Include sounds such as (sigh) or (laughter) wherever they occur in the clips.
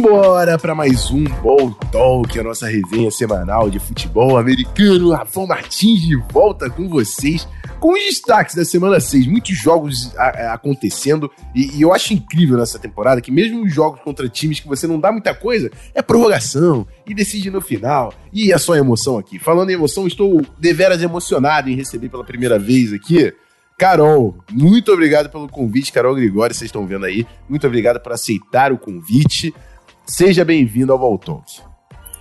Simbora para mais um Ball Talk, a nossa resenha semanal de futebol americano. Rafão Martins de volta com vocês com os destaques da semana 6. Muitos jogos a, a, acontecendo e, e, eu acho incrível nessa temporada que mesmo os jogos contra times que você não dá muita coisa, é prorrogação e decide no final. E é só emoção aqui. Falando em emoção, estou deveras emocionado em receber pela primeira vez aqui Carol, muito obrigado pelo convite, Carol Gregório, vocês estão vendo aí. Muito obrigado por aceitar o convite. Seja bem-vindo ao Voltalk.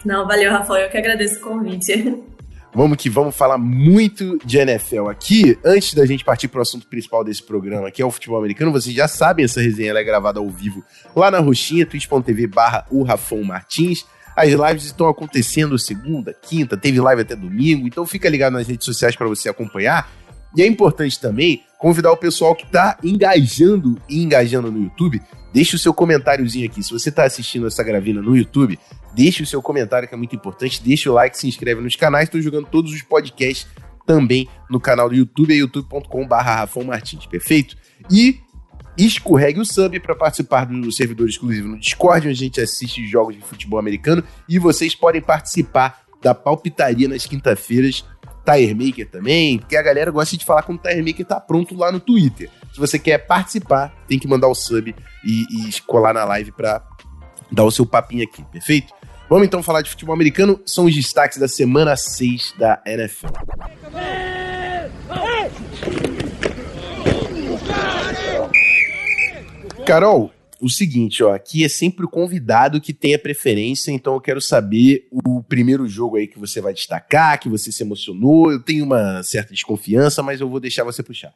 Não, valeu, Rafael, eu que agradeço o convite. (laughs) Vamos que vamos falar muito de NFL aqui. Antes da gente partir para o assunto principal desse programa, que é o futebol americano, vocês já sabem, essa resenha é gravada ao vivo lá na roxinha, twitch.tv barra o Rafão Martins. As lives estão acontecendo segunda, quinta, teve live até domingo, então fica ligado nas redes sociais para você acompanhar. E é importante também convidar o pessoal que está engajando e engajando no YouTube. Deixe o seu comentáriozinho aqui. Se você está assistindo essa gravina no YouTube, deixe o seu comentário que é muito importante. Deixe o like, se inscreve nos canais. Estou jogando todos os podcasts também no canal do YouTube, é youtube.com.br Rafão Martins, perfeito? E escorregue o sub para participar do servidor exclusivo no Discord, onde a gente assiste jogos de futebol americano. E vocês podem participar da palpitaria nas quinta-feiras Tire Maker também, porque a galera gosta de falar quando o Tire Maker tá pronto lá no Twitter. Se você quer participar, tem que mandar o sub e, e colar na live para dar o seu papinho aqui, perfeito? Vamos então falar de futebol americano, são os destaques da semana 6 da NFL. Carol, o seguinte, ó, aqui é sempre o convidado que tem a preferência, então eu quero saber o primeiro jogo aí que você vai destacar, que você se emocionou. Eu tenho uma certa desconfiança, mas eu vou deixar você puxar.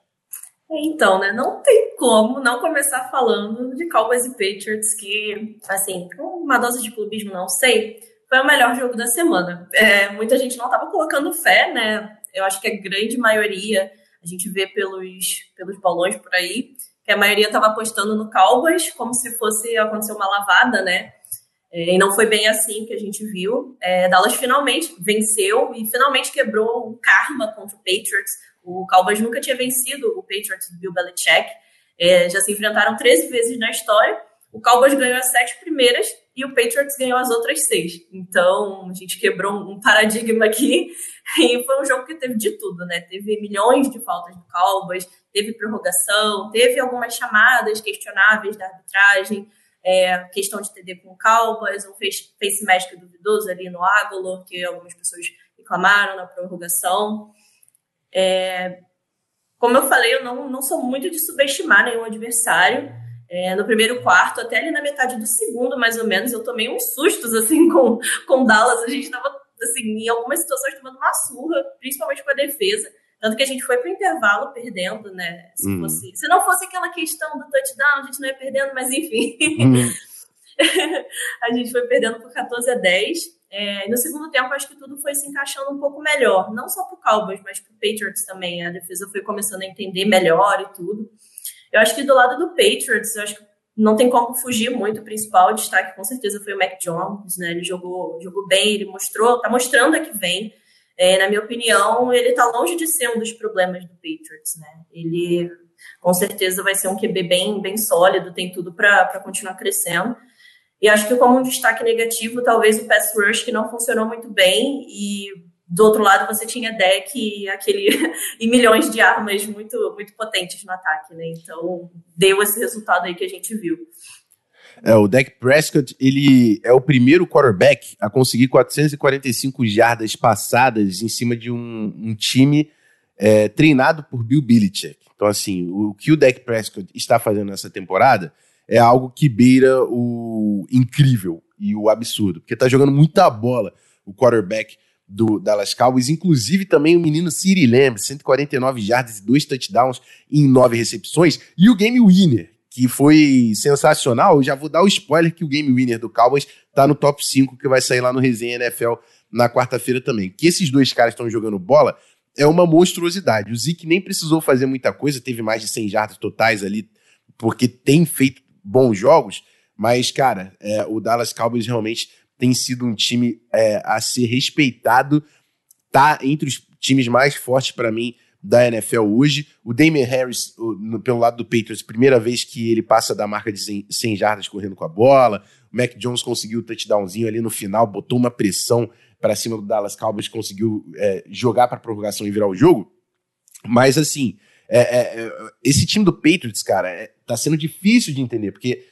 Então, né, não tem como não começar falando de Cowboys e Patriots, que, assim, uma dose de clubismo, não sei, foi o melhor jogo da semana. É, muita gente não estava colocando fé, né? Eu acho que a grande maioria, a gente vê pelos, pelos balões por aí, que a maioria estava apostando no Cowboys como se fosse acontecer uma lavada, né? É, e não foi bem assim que a gente viu. É, Dallas finalmente venceu e finalmente quebrou o karma contra o Patriots. O Cowboys nunca tinha vencido o Patriots do Bill Belichick. É, já se enfrentaram 13 vezes na história. O Cowboys ganhou as sete primeiras e o Patriots ganhou as outras seis. Então, a gente quebrou um paradigma aqui (laughs) e foi um jogo que teve de tudo, né? Teve milhões de faltas do Cowboys, teve prorrogação, teve algumas chamadas questionáveis da arbitragem, é, questão de TD com Cowboys, um face, face duvidoso ali no Águlo, que algumas pessoas reclamaram na prorrogação. É, como eu falei, eu não, não sou muito de subestimar nenhum adversário, é, no primeiro quarto, até ali na metade do segundo, mais ou menos, eu tomei uns sustos, assim, (laughs) com, com Dallas. A gente estava, assim, em algumas situações tomando uma surra, principalmente com a defesa. Tanto que a gente foi para o intervalo perdendo, né? Se, uhum. fosse, se não fosse aquela questão do touchdown, a gente não ia perdendo, mas enfim. Uhum. (laughs) a gente foi perdendo por 14 a 10. É, no segundo tempo, acho que tudo foi se encaixando um pouco melhor. Não só para o Cowboys, mas para o Patriots também. A defesa foi começando a entender melhor e tudo. Eu acho que do lado do Patriots, eu acho que não tem como fugir muito. O principal destaque, com certeza, foi o Mac Jones, né? Ele jogou, jogou bem, ele mostrou, tá mostrando a que vem. É, na minha opinião, ele tá longe de ser um dos problemas do Patriots, né? Ele com certeza vai ser um QB bem, bem sólido, tem tudo para continuar crescendo. E acho que como um destaque negativo, talvez o pass rush que não funcionou muito bem e do outro lado você tinha deck e aquele (laughs) e milhões de armas muito muito potentes no ataque, né? Então deu esse resultado aí que a gente viu. É, o Dak Prescott, ele é o primeiro quarterback a conseguir 445 jardas passadas em cima de um, um time é, treinado por Bill Belichick. Então, assim, o que o Dak Prescott está fazendo nessa temporada é algo que beira o incrível e o absurdo, porque está jogando muita bola o quarterback do Dallas Cowboys, inclusive também o menino Siri Lamb, 149 jardas e dois touchdowns em nove recepções, e o game winner, que foi sensacional. Eu já vou dar o spoiler que o game winner do Cowboys tá no top 5 que vai sair lá no Resenha NFL na quarta-feira também. Que esses dois caras estão jogando bola é uma monstruosidade. O Zeke nem precisou fazer muita coisa, teve mais de 100 jardas totais ali, porque tem feito bons jogos, mas, cara, é, o Dallas Cowboys realmente tem sido um time é, a ser respeitado, tá entre os times mais fortes para mim da NFL hoje. O Damian Harris, no, pelo lado do Patriots, primeira vez que ele passa da marca de 100 jardas correndo com a bola. O Mac Jones conseguiu o touchdownzinho ali no final, botou uma pressão para cima do Dallas Cowboys, conseguiu é, jogar para prorrogação e virar o jogo. Mas assim, é, é, é, esse time do Patriots, cara, é, tá sendo difícil de entender, porque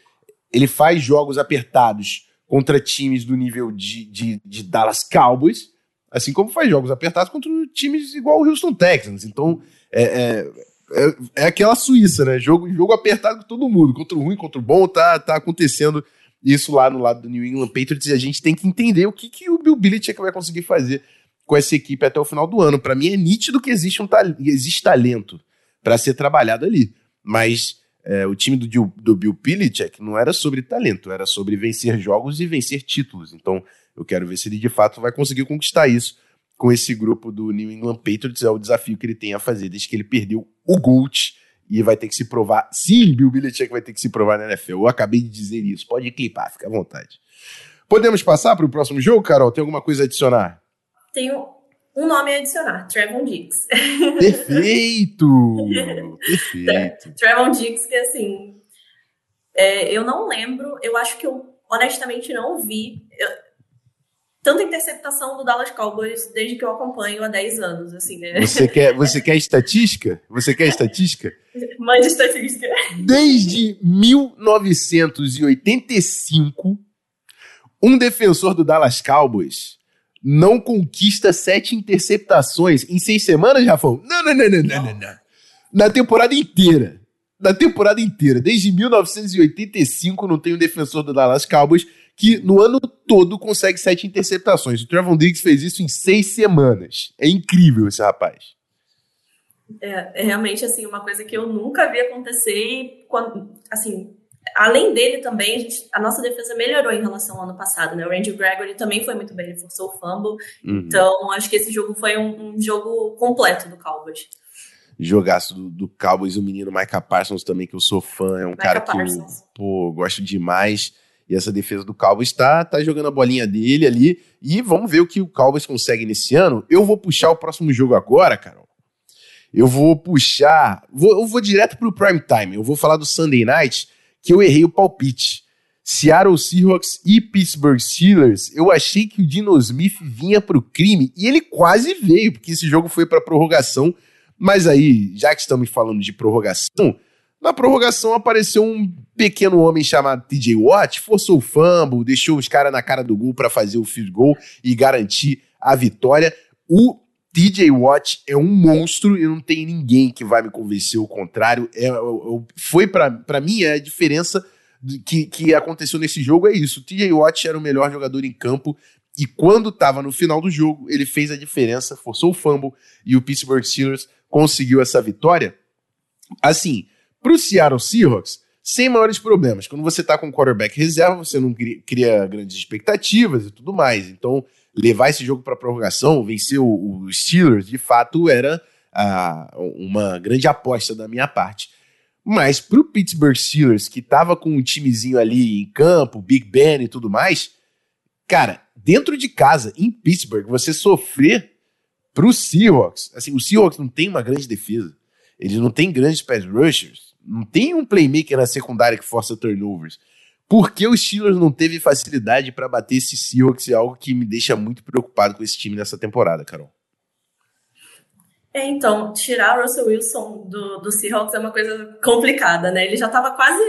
ele faz jogos apertados contra times do nível de, de, de Dallas Cowboys, assim como faz jogos apertados contra times igual o Houston Texans. Então, é, é, é, é, aquela Suíça, né? Jogo, jogo apertado com todo mundo, contra o ruim, contra o bom, tá, tá acontecendo isso lá no lado do New England Patriots e a gente tem que entender o que, que o Bill Belichick vai conseguir fazer com essa equipe até o final do ano. Para mim é nítido que existe, um existe talento para ser trabalhado ali, mas é, o time do, do Bill Belichick não era sobre talento, era sobre vencer jogos e vencer títulos. Então eu quero ver se ele de fato vai conseguir conquistar isso com esse grupo do New England Patriots. É o desafio que ele tem a fazer desde que ele perdeu o Gold e vai ter que se provar. Sim, Bill Belichick vai ter que se provar na NFL. Eu acabei de dizer isso. Pode clipar, fica à vontade. Podemos passar para o próximo jogo, Carol? Tem alguma coisa a adicionar? Tenho um nome a adicionar, Trevon Diggs. Perfeito! (laughs) Perfeito. Trevon Diggs, que assim, é, eu não lembro, eu acho que eu honestamente não vi. Eu, tanta interceptação do Dallas Cowboys desde que eu acompanho há 10 anos, assim, né? Você quer, você quer estatística? Você quer estatística? (laughs) Mande estatística. Desde 1985, um defensor do Dallas Cowboys não conquista sete interceptações em seis semanas, Rafão? Não, não, não, não, não, não, não. Na temporada inteira. Na temporada inteira. Desde 1985 não tem um defensor do Dallas Cowboys que no ano todo consegue sete interceptações. O Trevon Diggs fez isso em seis semanas. É incrível esse rapaz. É, é realmente assim uma coisa que eu nunca vi acontecer e quando, assim, além dele também, a, gente, a, nossa defesa melhorou em relação ao ano passado, né? O Randy Gregory também foi muito bem, ele forçou o fumble. Uhum. Então, acho que esse jogo foi um, um jogo completo do Cowboys. Jogaço do, do, Cowboys, o menino Micah Parsons também, que eu sou fã, é um Micah cara que eu pô, gosto demais. E essa defesa do Cowboys está tá jogando a bolinha dele ali. E vamos ver o que o Cowboys consegue nesse ano. Eu vou puxar o próximo jogo agora, Carol. Eu vou puxar. Vou, eu vou direto pro prime time. Eu vou falar do Sunday night, que eu errei o palpite. Seattle Seahawks e Pittsburgh Steelers, eu achei que o Dino Smith vinha pro crime e ele quase veio, porque esse jogo foi para prorrogação. Mas aí, já que estamos falando de prorrogação, na prorrogação apareceu um pequeno homem chamado TJ Watt, forçou o fumble, deixou os caras na cara do gol para fazer o field goal e garantir a vitória. O TJ Watt é um monstro e não tem ninguém que vai me convencer o contrário. É, é, é foi para mim é a diferença que, que aconteceu nesse jogo é isso. O TJ Watt era o melhor jogador em campo e quando estava no final do jogo, ele fez a diferença, forçou o fumble e o Pittsburgh Steelers conseguiu essa vitória. Assim, para o Seattle Seahawks, sem maiores problemas. Quando você está com quarterback reserva, você não cria grandes expectativas e tudo mais. Então, levar esse jogo para prorrogação, vencer o, o, Steelers, de fato era ah, uma grande aposta da minha parte. Mas para o Pittsburgh Steelers, que estava com um timezinho ali em campo, Big Ben e tudo mais, cara, dentro de casa, em Pittsburgh, você sofrer para o Seahawks, assim, o Seahawks não tem uma grande defesa, eles não têm grandes pass rushers, não tem um playmaker na secundária que força turnovers. Por que o Steelers não teve facilidade para bater esse Seahawks? É algo que me deixa muito preocupado com esse time nessa temporada, Carol. É, então, tirar o Russell Wilson do, do Seahawks é uma coisa complicada, né? Ele já estava quase.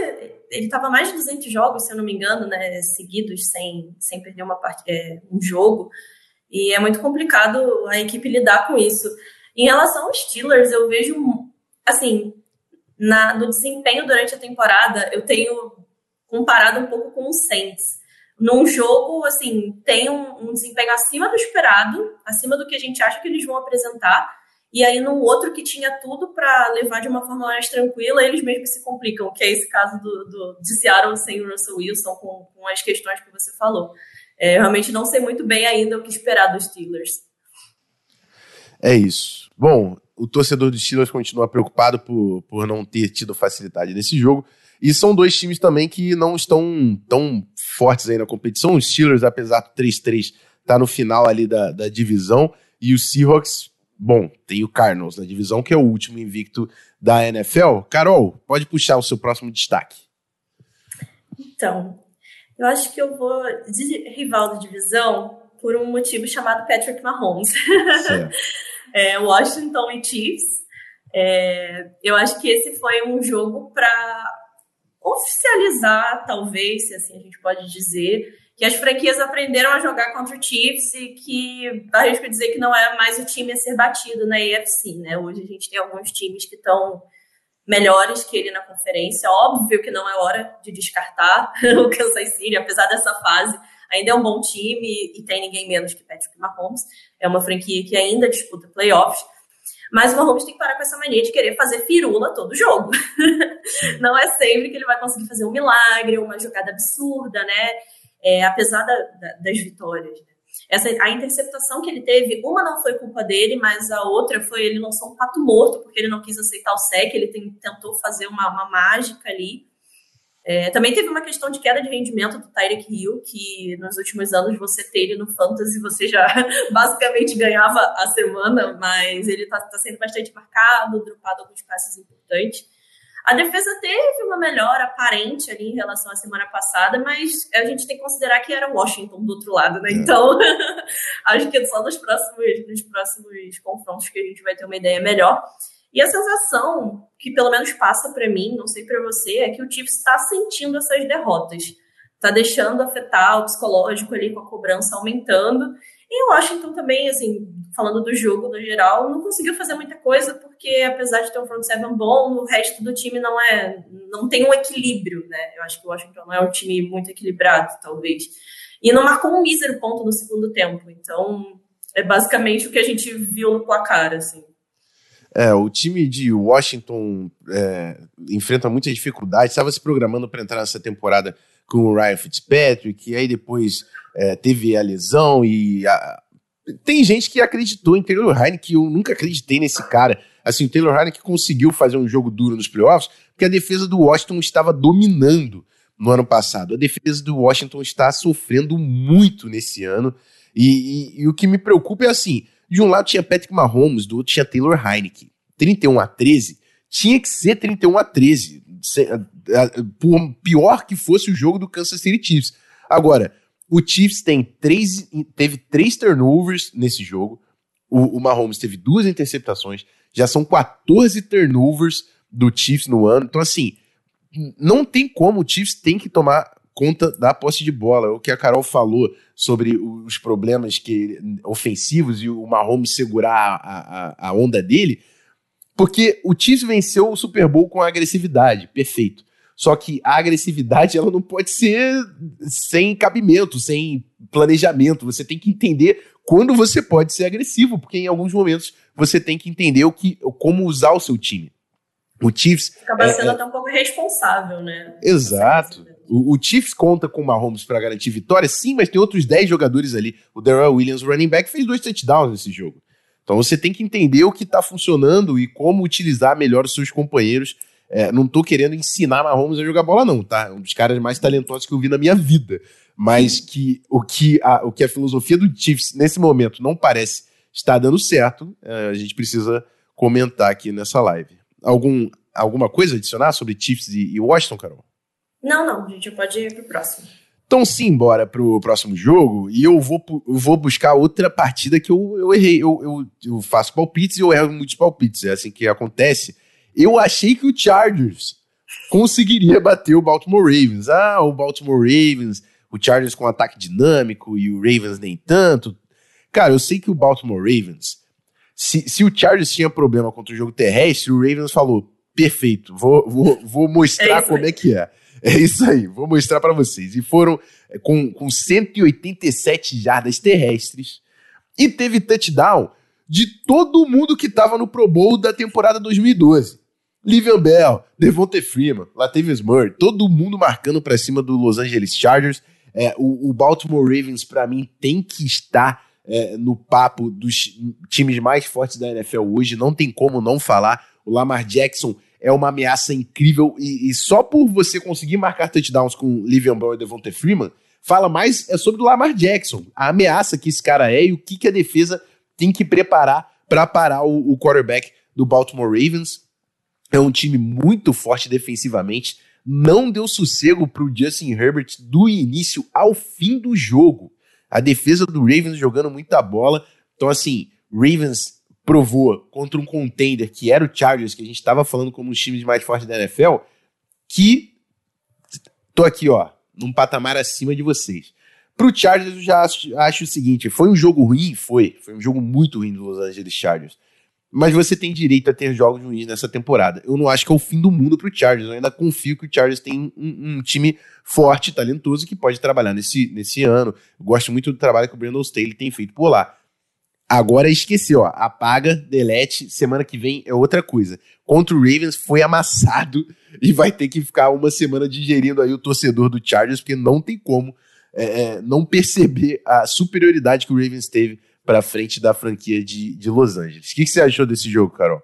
Ele estava mais de 200 jogos, se eu não me engano, né? Seguidos, sem, sem perder uma part... É, um jogo. E é muito complicado a equipe lidar com isso. Em relação aos Steelers, eu vejo. Assim, na, no desempenho durante a temporada, eu tenho comparado um pouco com o Saints. Num jogo, assim, tem um, um, desempenho acima do esperado, acima do que a gente acha que eles vão apresentar, e aí no outro que tinha tudo para levar de uma forma mais tranquila, eles mesmos se complicam, que é esse caso do, do, de Seattle sem o Russell Wilson, com, com as questões que você falou. É, realmente não sei muito bem ainda o que esperar dos Steelers. É isso. Bom, o torcedor dos Steelers continua preocupado por, por não ter tido facilidade nesse jogo. E são dois times também que não estão tão fortes aí na competição. Os Steelers, apesar do 3-3, tá no final ali da, da divisão. E os Seahawks Bom, tem o Cardinals na divisão, que é o último invicto da NFL. Carol, pode puxar o seu próximo destaque. Então, eu acho que eu vou de rival da divisão por um motivo chamado Patrick Mahomes. (laughs) é, Washington e Chiefs. É, eu acho que esse foi um jogo para oficializar, talvez, se assim a gente pode dizer, que as franquias aprenderam a jogar contra o Chiefs e que a gente pode dizer que não é mais o time a ser batido na AFC, né? Hoje a gente tem alguns times que estão melhores que ele na conferência. Óbvio que não é hora de descartar (laughs) o Kansas City, apesar dessa fase, ainda é um bom time e tem ninguém menos que Patrick Mahomes. É uma franquia que ainda disputa playoffs. Mas o Mahomes tem que parar com essa mania de querer fazer firula todo jogo. não é sempre que ele vai conseguir fazer um milagre, uma jogada absurda, né? É, apesar da, da, das vitórias. Né? Essa, a interceptação que ele teve, uma não foi culpa dele, mas a outra foi ele lançou um pato morto, porque ele não quis aceitar o sec, ele tem, tentou fazer uma, uma mágica ali. É, também teve uma questão de queda de rendimento do Tyreek Hill, que nos últimos anos você ter ele no Fantasy, você já (laughs) basicamente ganhava a semana, mas ele está tá sendo bastante marcado, dropado alguns passes importantes. A defesa teve uma melhora aparente ali em relação à semana passada, mas a gente tem que considerar que era Washington do outro lado, né? É. Então, (laughs) acho que só nos próximos, nos próximos confrontos que a gente vai ter uma ideia melhor. E a sensação que pelo menos passa para mim, não sei para você, é que o Chiefs está sentindo essas derrotas. Está deixando afetar o psicológico ali com a cobrança aumentando. E o Washington também, assim, falando do jogo no geral, não conseguiu fazer muita coisa porque apesar de ter um front seven bom, o resto do time não é, não tem um equilíbrio, né? Eu acho que o Washington não é um time muito equilibrado, talvez. E não marcou um mísero ponto no segundo tempo. Então, é basicamente o que a gente viu no placar, assim. É, o time de Washington é, enfrenta muitas dificuldades. Estava se programando para entrar nessa temporada com o Ryan Fitzpatrick, e aí depois é, teve a lesão e a... tem gente que acreditou em Taylor Heineken, eu nunca acreditei nesse cara. Assim, o Taylor Heineken conseguiu fazer um jogo duro nos playoffs porque a defesa do Washington estava dominando no ano passado. A defesa do Washington está sofrendo muito nesse ano e, e, e o que me preocupa é assim, de um lado tinha Patrick Mahomes, do outro tinha Taylor Heineken. 31 a 13 tinha que ser 31 a 13, por pior que fosse o jogo do Kansas City Chiefs. Agora, o Chiefs tem três, teve três turnovers nesse jogo. O, o Mahomes teve duas interceptações. Já são 14 turnovers do Chiefs no ano. Então, assim, não tem como. O Chiefs tem que tomar conta da posse de bola. O que a Carol falou sobre os problemas que ofensivos e o Mahomes segurar a, a, a onda dele, porque o Chiefs venceu o Super Bowl com agressividade, perfeito. Só que a agressividade ela não pode ser sem cabimento, sem planejamento. Você tem que entender quando você pode ser agressivo, porque em alguns momentos você tem que entender o que, como usar o seu time. O Chiefs. Acaba sendo é, é até um pouco irresponsável, né? Exato. O, o Chiefs conta com o Mahomes para garantir vitória, sim, mas tem outros 10 jogadores ali. O Darrell Williams, running back, fez dois touchdowns nesse jogo. Então você tem que entender o que está funcionando e como utilizar melhor os seus companheiros. É, não estou querendo ensinar Mahomes a jogar bola, não, tá? Um dos caras mais talentosos que eu vi na minha vida. Mas que o que a, o que a filosofia do Chiefs nesse momento não parece estar dando certo, é, a gente precisa comentar aqui nessa live. Algum, alguma coisa adicionar sobre Chiefs e, e Washington, Carol? Não, não, a gente pode ir pro próximo. Então, sim, bora pro próximo jogo. E eu vou, eu vou buscar outra partida que eu, eu errei. Eu, eu, eu faço palpites e eu erro muitos palpites. É assim que acontece. Eu achei que o Chargers conseguiria bater o Baltimore Ravens. Ah, o Baltimore Ravens, o Chargers com ataque dinâmico e o Ravens nem tanto. Cara, eu sei que o Baltimore Ravens, se, se o Chargers tinha problema contra o jogo terrestre, o Ravens falou: perfeito, vou, vou, vou mostrar é como é que é. É isso aí, vou mostrar para vocês. E foram é, com, com 187 jardas terrestres e teve touchdown de todo mundo que estava no Pro Bowl da temporada 2012. Livian Bell, Devonta Freeman, Latavius Murray, todo mundo marcando para cima do Los Angeles Chargers. É, o, o, Baltimore Ravens, para mim, tem que estar é, no papo dos times mais fortes da NFL hoje. Não tem como não falar. O Lamar Jackson é uma ameaça incrível e, e só por você conseguir marcar touchdowns com Livian Bell e Devonta Freeman, fala mais é sobre o Lamar Jackson, a ameaça que esse cara é e o que, que a defesa tem que preparar para parar o, o quarterback do Baltimore Ravens. É um time muito forte defensivamente. Não deu sossego para o Justin Herbert do início ao fim do jogo. A defesa do Ravens jogando muita bola. Então, assim, Ravens provou contra um contender que era o Chargers, que a gente estava falando como um dos times mais fortes da NFL, que tô aqui, ó, num patamar acima de vocês. Pro Chargers, eu já acho, acho, o seguinte: foi um jogo ruim? Foi. Foi um jogo muito ruim do Los Angeles Chargers. Mas você tem direito a ter jogos ruins nessa temporada. Eu não acho que é o fim do mundo pro Chargers. Eu ainda confio que o Chargers tem um, um time forte, talentoso, que pode trabalhar nesse, nesse ano. Eu gosto muito do trabalho que o Brandon Staley tem feito por lá. Agora esqueceu, ó. Apaga, delete. Semana que vem é outra coisa. Contra o Ravens foi amassado (laughs) e vai ter que ficar uma semana digerindo aí o torcedor do Chargers, porque não tem como é, é, não perceber a superioridade que o Ravens teve para frente da franquia de, de Los Angeles. O que, que você achou desse jogo, Carol?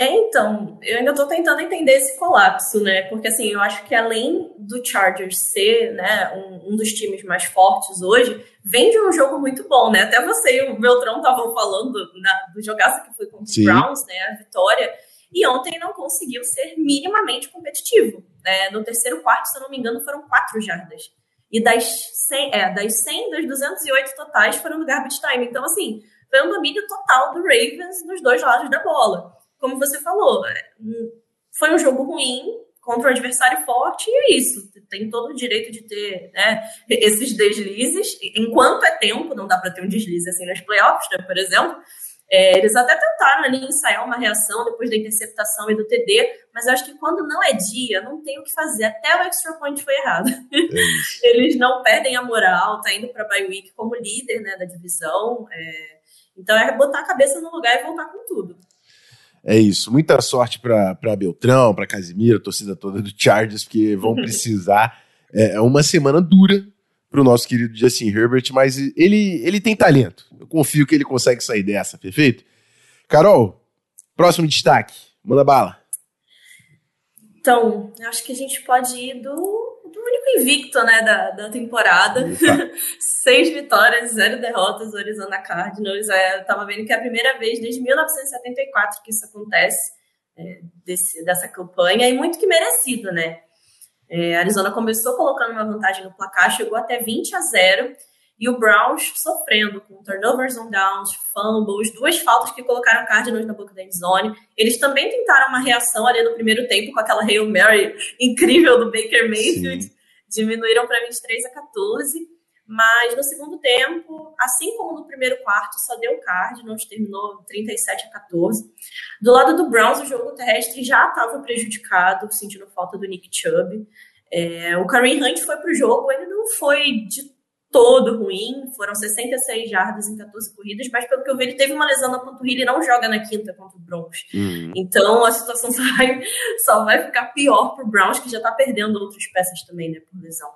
É, então, eu ainda estou tentando entender esse colapso, né? Porque assim, eu acho que além do Chargers ser né, um, um dos times mais fortes hoje, vem de um jogo muito bom, né? Até você e o Beltrão estavam falando na, do jogaço que foi contra os Browns, né? A vitória. E ontem não conseguiu ser minimamente competitivo. Né? No terceiro quarto, se eu não me engano, foram quatro jardas. E das 100, é, das 100, das 208 totais foram no garbage time. Então, assim, foi um domínio total do Ravens nos dois lados da bola como você falou, é, foi um jogo ruim contra um adversário forte e é isso. Tem todo o direito de ter né, esses deslizes. Enquanto é tempo, não dá para ter um deslize assim nos playoffs, né, por exemplo. É, eles até tentaram ali ensaiar uma reação depois da interceptação e do TD, mas eu acho que quando não é dia, não tem o que fazer. Até o extra point foi errado. É (laughs) eles não perdem a moral, tá indo para a bye week como líder né, da divisão. É, então é botar a cabeça no lugar e voltar com tudo. É isso. Muita sorte para Beltrão, para Casimiro, a torcida toda do Chargers, porque vão (laughs) precisar. É, é uma semana dura para o nosso querido Justin Herbert, mas ele, ele tem talento. Eu confio que ele consegue sair dessa, perfeito? Carol, próximo destaque. Manda bala. Então, acho que a gente pode ir do único invicto né, da, da temporada. (laughs) Seis vitórias, zero derrotas, o Arizona Cardinals. É, eu tava vendo que é a primeira vez desde 1974 que isso acontece, é, desse, dessa campanha, e muito que merecido, né? É, Arizona começou colocando uma vantagem no placar, chegou até 20 a 0 e o Browns sofrendo com turnovers on downs, fumbles, duas faltas que colocaram Cardinals na boca da endzone. Eles também tentaram uma reação ali no primeiro tempo com aquela Hail Mary incrível do Baker Mayfield. Sim. Diminuíram para 23 a 14. Mas no segundo tempo, assim como no primeiro quarto, só deu Cardinals, terminou 37 a 14. Do lado do Browns, o jogo terrestre já estava prejudicado, sentindo falta do Nick Chubb. É, o Kareem Hunt foi para o jogo, ele não foi de todo ruim, foram 66 jardas em 14 corridas, mas pelo que eu vi, ele teve uma lesão na panturrilha e não joga na quinta contra o Broncos. Uhum. Então a situação (laughs) só vai, só vai ficar pior pro Browns, que já tá perdendo outras peças também, né, por lesão.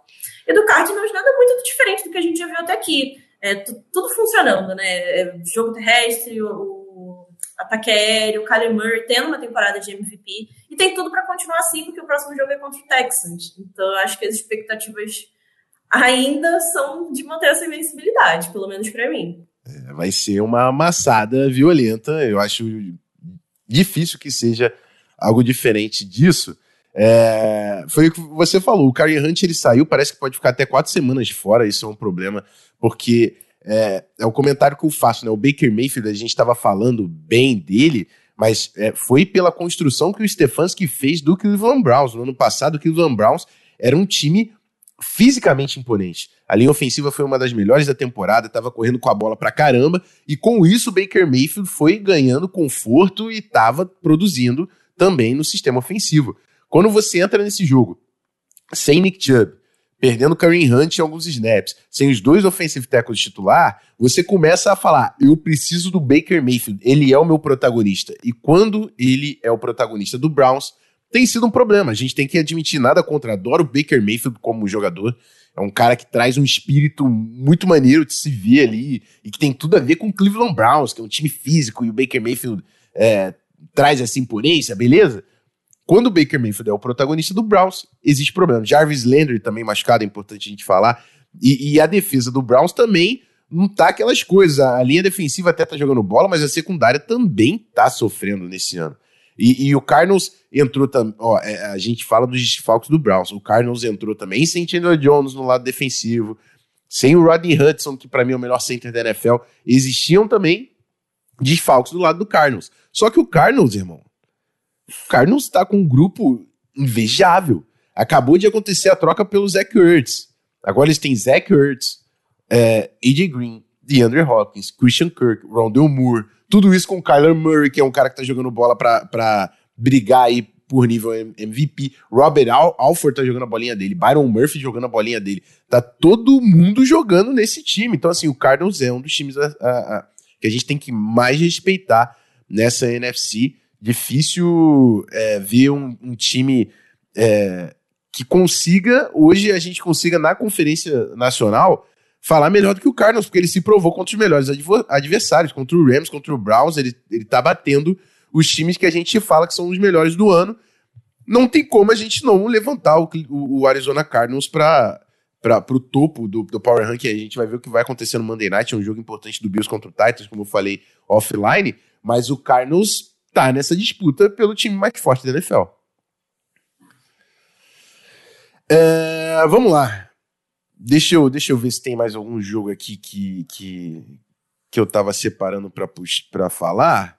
E do Cardinals, nada muito diferente do que a gente já viu até aqui. É, tudo funcionando, né? É, jogo terrestre, o, o ataque aéreo, o Kyler Murray tendo uma temporada de MVP, e tem tudo para continuar assim, porque o próximo jogo é contra o Texans. Então, acho que as expectativas ainda são de manter essa invencibilidade, pelo menos para mim. É, vai ser uma amassada violenta. Eu acho difícil que seja algo diferente disso. É, foi o que você falou. O Karen Hunt ele saiu, parece que pode ficar até quatro semanas fora. Isso é um problema, porque é, é o comentário que eu faço, né? O Baker Mayfield, a gente estava falando bem dele, mas é, foi pela construção que o Stefanski fez do Cleveland Browns. No ano passado, o Cleveland Browns era um time fisicamente imponente. A linha ofensiva foi uma das melhores da temporada, estava correndo com a bola pra caramba, e com isso o Baker Mayfield foi ganhando conforto e estava produzindo também no sistema ofensivo. Quando você entra nesse jogo sem Nick Chubb, perdendo Kareem Hunt em alguns snaps, sem os dois offensive tackles titular, você começa a falar: eu preciso do Baker Mayfield, ele é o meu protagonista. E quando ele é o protagonista do Browns, tem sido um problema. A gente tem que admitir nada contra. Adoro o Baker Mayfield como jogador. É um cara que traz um espírito muito maneiro de se ver ali e que tem tudo a ver com o Cleveland Browns, que é um time físico, e o Baker Mayfield é, traz essa imponência, beleza? Quando o Baker Mayfield é o protagonista do Browns, existe problema. Jarvis Landry também machucado, é importante a gente falar. E, e a defesa do Browns também não tá aquelas coisas. A linha defensiva até tá jogando bola, mas a secundária também tá sofrendo nesse ano. E, e o Cardinals entrou também. A gente fala dos desfalques do Browns. O Cardinals entrou também sem Chandler Jones no lado defensivo, sem o Rodney Hudson, que para mim é o melhor center da NFL. Existiam também desfalques do lado do Cardinals. Só que o Cardinals, irmão, o Cardinals tá com um grupo invejável. Acabou de acontecer a troca pelo Zach Ertz. Agora eles têm Zach Ertz, é, AJ Green, DeAndre Hopkins, Christian Kirk, Rondell Moore, tudo isso com o Kyler Murray, que é um cara que tá jogando bola pra brigar aí por nível MVP. Robert Al Alford tá jogando a bolinha dele, Byron Murphy jogando a bolinha dele. Tá todo mundo jogando nesse time. Então, assim, o Cardinals é um dos times a, a, a, que a gente tem que mais respeitar nessa NFC. Difícil é, ver um, um time é, que consiga, hoje a gente consiga na Conferência Nacional falar melhor do que o Cardinals, porque ele se provou contra os melhores adversários, contra o Rams, contra o Browns, ele, ele tá batendo os times que a gente fala que são os melhores do ano. Não tem como a gente não levantar o, o, Arizona Cardinals para para o topo do, do Power Ranking. A gente vai ver o que vai acontecer no Monday Night. É um jogo importante do Bills contra o Titans, como eu falei offline. Mas o Cardinals tá nessa disputa pelo time mais forte da NFL. É, vamos lá. Deixa eu, deixa eu ver se tem mais algum jogo aqui que, que, que eu tava separando para falar.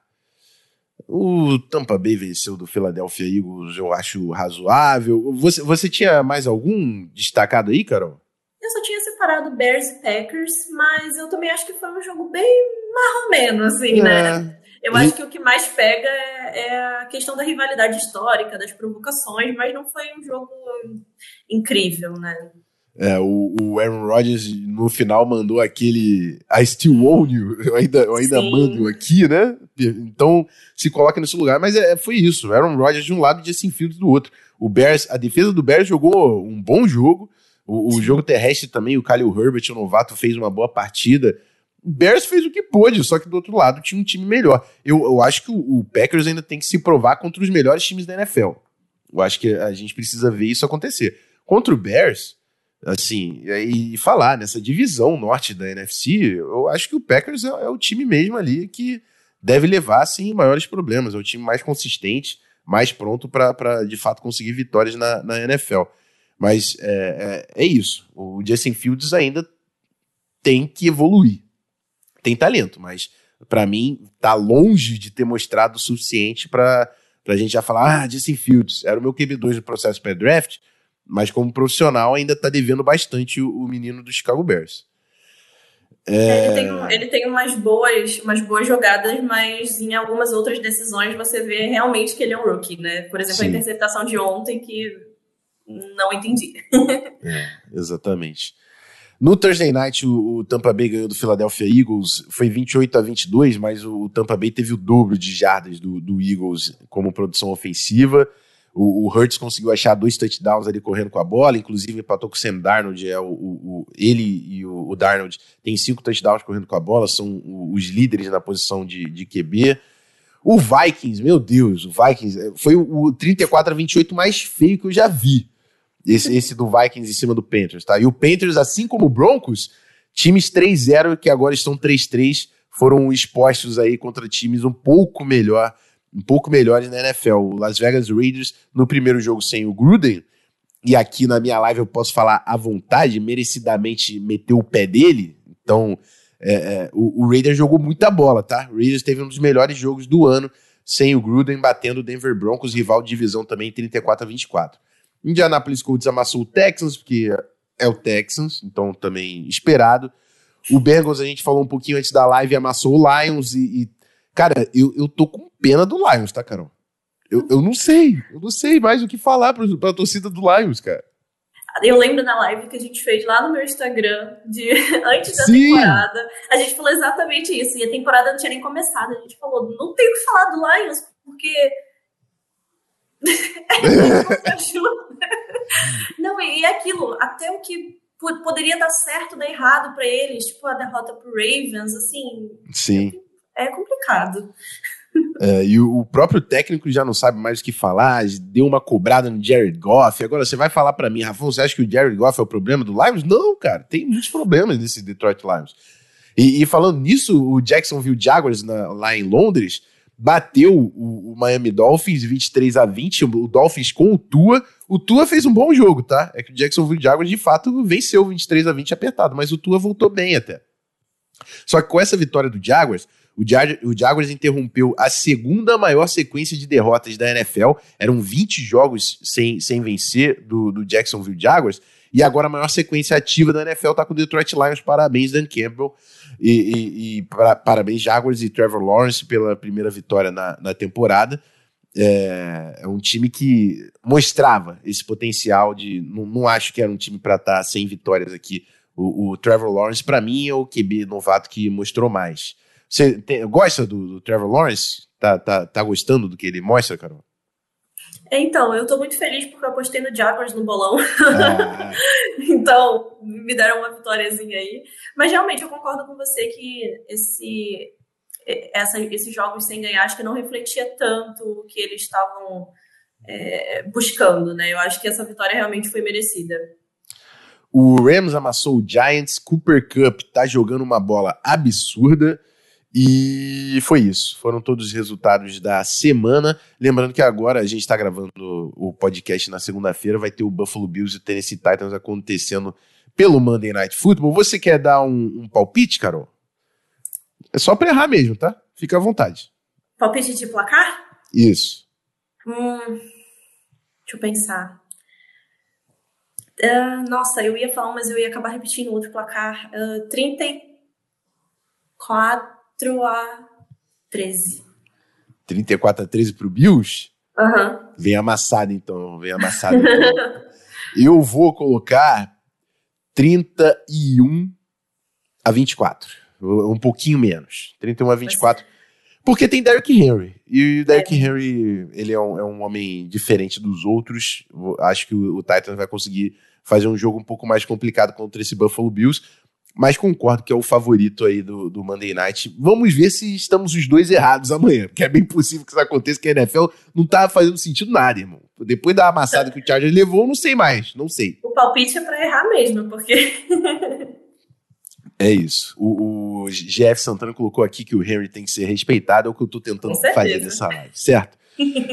O Tampa Bay venceu do Philadelphia Eagles, eu acho razoável. Você, você tinha mais algum destacado aí, Carol? Eu só tinha separado Bears e Packers, mas eu também acho que foi um jogo bem mais ou menos, assim, né? é. né? Eu e... acho que o que mais pega é, é, a questão da rivalidade histórica, das provocações, mas não foi um jogo incrível, né? É, o, o, Aaron Rodgers no final mandou aquele I still own you, (laughs) eu ainda, eu ainda mando aqui, né? Então se coloca nesse lugar, mas é, foi isso. Aaron Rodgers de um lado e Justin Fields do outro. O Bears, a defesa do Bears jogou um bom jogo. O, o jogo terrestre também, o Khalil Herbert, o novato, fez uma boa partida. O Bears fez o que pôde, só que do outro lado tinha um time melhor. Eu, eu acho que o, o Packers ainda tem que se provar contra os melhores times da NFL. Eu acho que a gente precisa ver isso acontecer. Contra o Bears, assim, e, falar nessa divisão norte da NFC, eu acho que o Packers é, é, o time mesmo ali que deve levar, sim, maiores problemas. É o time mais consistente, mais pronto para de fato conseguir vitórias na, na NFL. Mas é, é, é, isso. O Justin Fields ainda tem que evoluir. Tem talento, mas para mim tá longe de ter mostrado o suficiente para a gente já falar: ah, Justin Fields era o meu QB2 no processo pré-draft mas como profissional ainda tá devendo bastante o, o menino do Chicago Bears. É... Ele, tem, ele tem umas boas, umas boas jogadas, mas em algumas outras decisões você vê realmente que ele é um rookie, né? Por exemplo, Sim. a interceptação de ontem que não entendi. (laughs) é, exatamente. No Thursday Night, o, o, Tampa Bay ganhou do Philadelphia Eagles, foi 28 a 22, mas o, o Tampa Bay teve o dobro de jardas do, do Eagles como produção ofensiva. O, o Hurts conseguiu achar dois touchdowns ali correndo com a bola, inclusive empatou com o Sam Darnold. É o, o ele e o, o, Darnold têm cinco touchdowns correndo com a bola, são os líderes na posição de, de QB. O Vikings, meu Deus, o Vikings é, foi o 34 a 28 mais feio que eu já vi. Esse, esse do Vikings em cima do Panthers, tá? E o Panthers, assim como o Broncos, times 3-0 que agora estão 3-3, foram expostos aí contra times um pouco melhor um pouco melhores na NFL. O Las Vegas Raiders, no primeiro jogo sem o Gruden, e aqui na minha live eu posso falar à vontade, merecidamente meteu o pé dele. Então, é, é, o, o Raiders jogou muita bola, tá? O Raiders teve um dos melhores jogos do ano sem o Gruden, batendo o Denver Broncos, rival de divisão também, 34 a 24. Indianapolis Colts amassou o Texans, porque é o Texans, então também esperado. O Bengals, a gente falou um pouquinho antes da live, amassou o Lions e, e Cara, eu, eu tô com pena do Lions, tá, Carol? Eu, eu não sei, eu não sei mais o que falar pra, pra torcida do Lions, cara. Eu lembro da live que a gente fez lá no meu Instagram, de (laughs) antes da Sim. temporada. A gente falou exatamente isso. E a temporada não tinha nem começado. A gente falou, não tem o que falar do Lions, porque. (laughs) não, e é aquilo, até o que poderia dar certo, dar errado para eles, tipo a derrota pro Ravens, assim. Sim é complicado. É, e o próprio técnico já não sabe mais o que falar, deu uma cobrada no Jared Goff. Agora você vai falar para mim, Rafa, você acha que o Jared Goff é o problema do Lions? Não, cara, tem muitos problemas nesse Detroit Lions. E, e falando nisso, o Jacksonville Jaguars na, lá em Londres bateu o, o, Miami Dolphins 23 a 20, o Dolphins com o Tua. O Tua fez um bom jogo, tá? É que o Jacksonville Jaguars de fato venceu 23 a 20 apertado, mas o Tua voltou bem até. Só que com essa vitória do Jaguars, o, Jag o Jaguars interrompeu a segunda maior sequência de derrotas da NFL. Eram 20 jogos sem, sem vencer do, do Jacksonville Jaguars. E agora a maior sequência ativa da NFL está com o Detroit Lions. Parabéns, Dan Campbell. E, e, e para, parabéns, Jaguars e Trevor Lawrence pela primeira vitória na, na temporada. É, é, um time que mostrava esse potencial de. Não, não acho que era um time para estar tá sem vitórias aqui. O, o Trevor Lawrence, para mim, é o QB novato que mostrou mais. Você tem, gosta do, do, Trevor Lawrence? Tá, tá, tá gostando do que ele mostra, Carol? Então, eu tô muito feliz porque eu apostei no Jaguars no bolão. Ah. (laughs) então, me deram uma vitóriazinha aí. Mas realmente eu concordo com você que esse, essa, esses jogos sem ganhar acho que não refletia tanto o que eles estavam é, buscando, né? Eu acho que essa vitória realmente foi merecida. O Rams amassou o Giants, Cooper Cup tá jogando uma bola absurda. E foi isso. Foram todos os resultados da semana. Lembrando que agora a gente está gravando o podcast na segunda-feira. Vai ter o Buffalo Bills e o Tennessee Titans acontecendo pelo Monday Night Football. Você quer dar um, um palpite, Carol? É só para errar mesmo, tá? Fica à vontade. Palpite de placar? Isso. Hum, deixa eu pensar. Uh, nossa, eu ia falar, mas eu ia acabar repetindo outro placar. Uh, 34 a 13. 34 a 13 pro Bills? Uhum. Vem amassado então, vem amassado. Então. (laughs) eu vou colocar 31 a 24. Um pouquinho menos. 31 a 24. Porque tem Derrick Henry. E o Derrick é. Henry, ele é um, é um, homem diferente dos outros. Acho que o, o Titans vai conseguir fazer um jogo um pouco mais complicado contra esse Buffalo Bills mas concordo que é o favorito aí do, do Monday Night. Vamos ver se estamos os dois errados amanhã, porque é bem possível que isso aconteça, que a NFL não tá fazendo sentido nada, irmão. Depois da amassada que o Chargers levou, não sei mais, não sei. O palpite é pra errar mesmo, porque... é isso. O, o GF Santana colocou aqui que o Henry tem que ser respeitado, é o que eu tô tentando fazer nessa live, certo?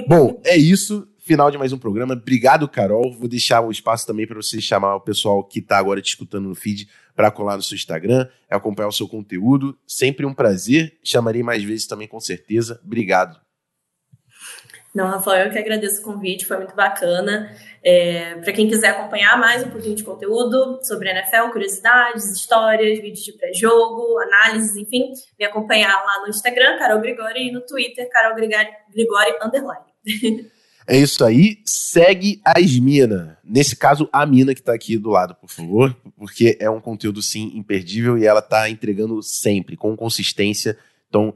Bom, é isso final de mais um programa. Obrigado, Carol. Vou deixar o espaço também para você chamar o pessoal que está agora te escutando no feed para colar no seu Instagram, acompanhar o seu conteúdo. Sempre um prazer. Chamarei mais vezes também, com certeza. Obrigado. Não, Rafael, eu que agradeço o convite, foi muito bacana. É, para quem quiser acompanhar mais um pouquinho de conteúdo sobre a NFL, curiosidades, histórias, vídeos de pré-jogo, análises, enfim, me acompanhar lá no Instagram, Carol Grigori, e no Twitter, Carol Grigori, Grigori underline. (laughs) É isso aí. Segue a Esmina. Nesse caso, a mina que tá aqui do lado, por favor. Porque é um conteúdo, sim, imperdível e ela tá entregando sempre, com consistência. Então,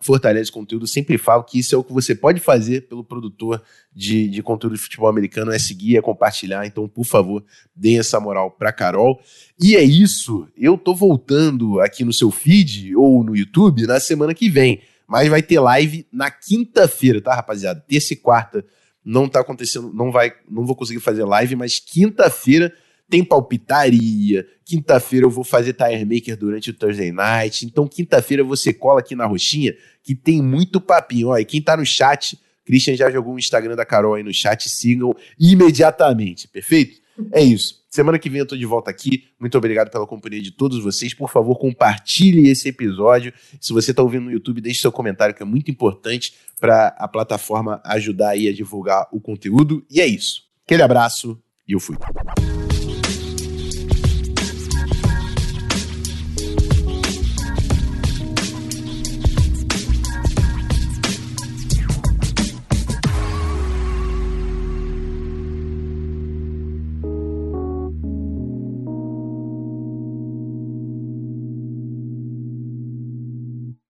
fortalece o conteúdo. Sempre falo que isso é o que você pode fazer pelo produtor de, de conteúdo de futebol americano, é seguir, é compartilhar. Então, por favor, deem essa moral pra Carol. E é isso. Eu tô voltando aqui no seu feed ou no YouTube na semana que vem. Mas vai ter live na quinta-feira, tá, rapaziada? Terça e quarta não tá acontecendo, não vai, não vou conseguir fazer live, mas quinta-feira tem palpitaria. Quinta-feira eu vou fazer tire maker durante o Thursday night. Então quinta-feira você cola aqui na roxinha que tem muito papinho. Ó, e quem tá no chat, Christian já jogou o Instagram da Carol aí no chat, sigam imediatamente, perfeito? É isso. Semana que vem eu tô de volta aqui. Muito obrigado pela companhia de todos vocês. Por favor, compartilhe esse episódio. Se você está ouvindo no YouTube, deixe seu comentário, que é muito importante para a plataforma ajudar aí a divulgar o conteúdo. E é isso. Aquele abraço e eu fui.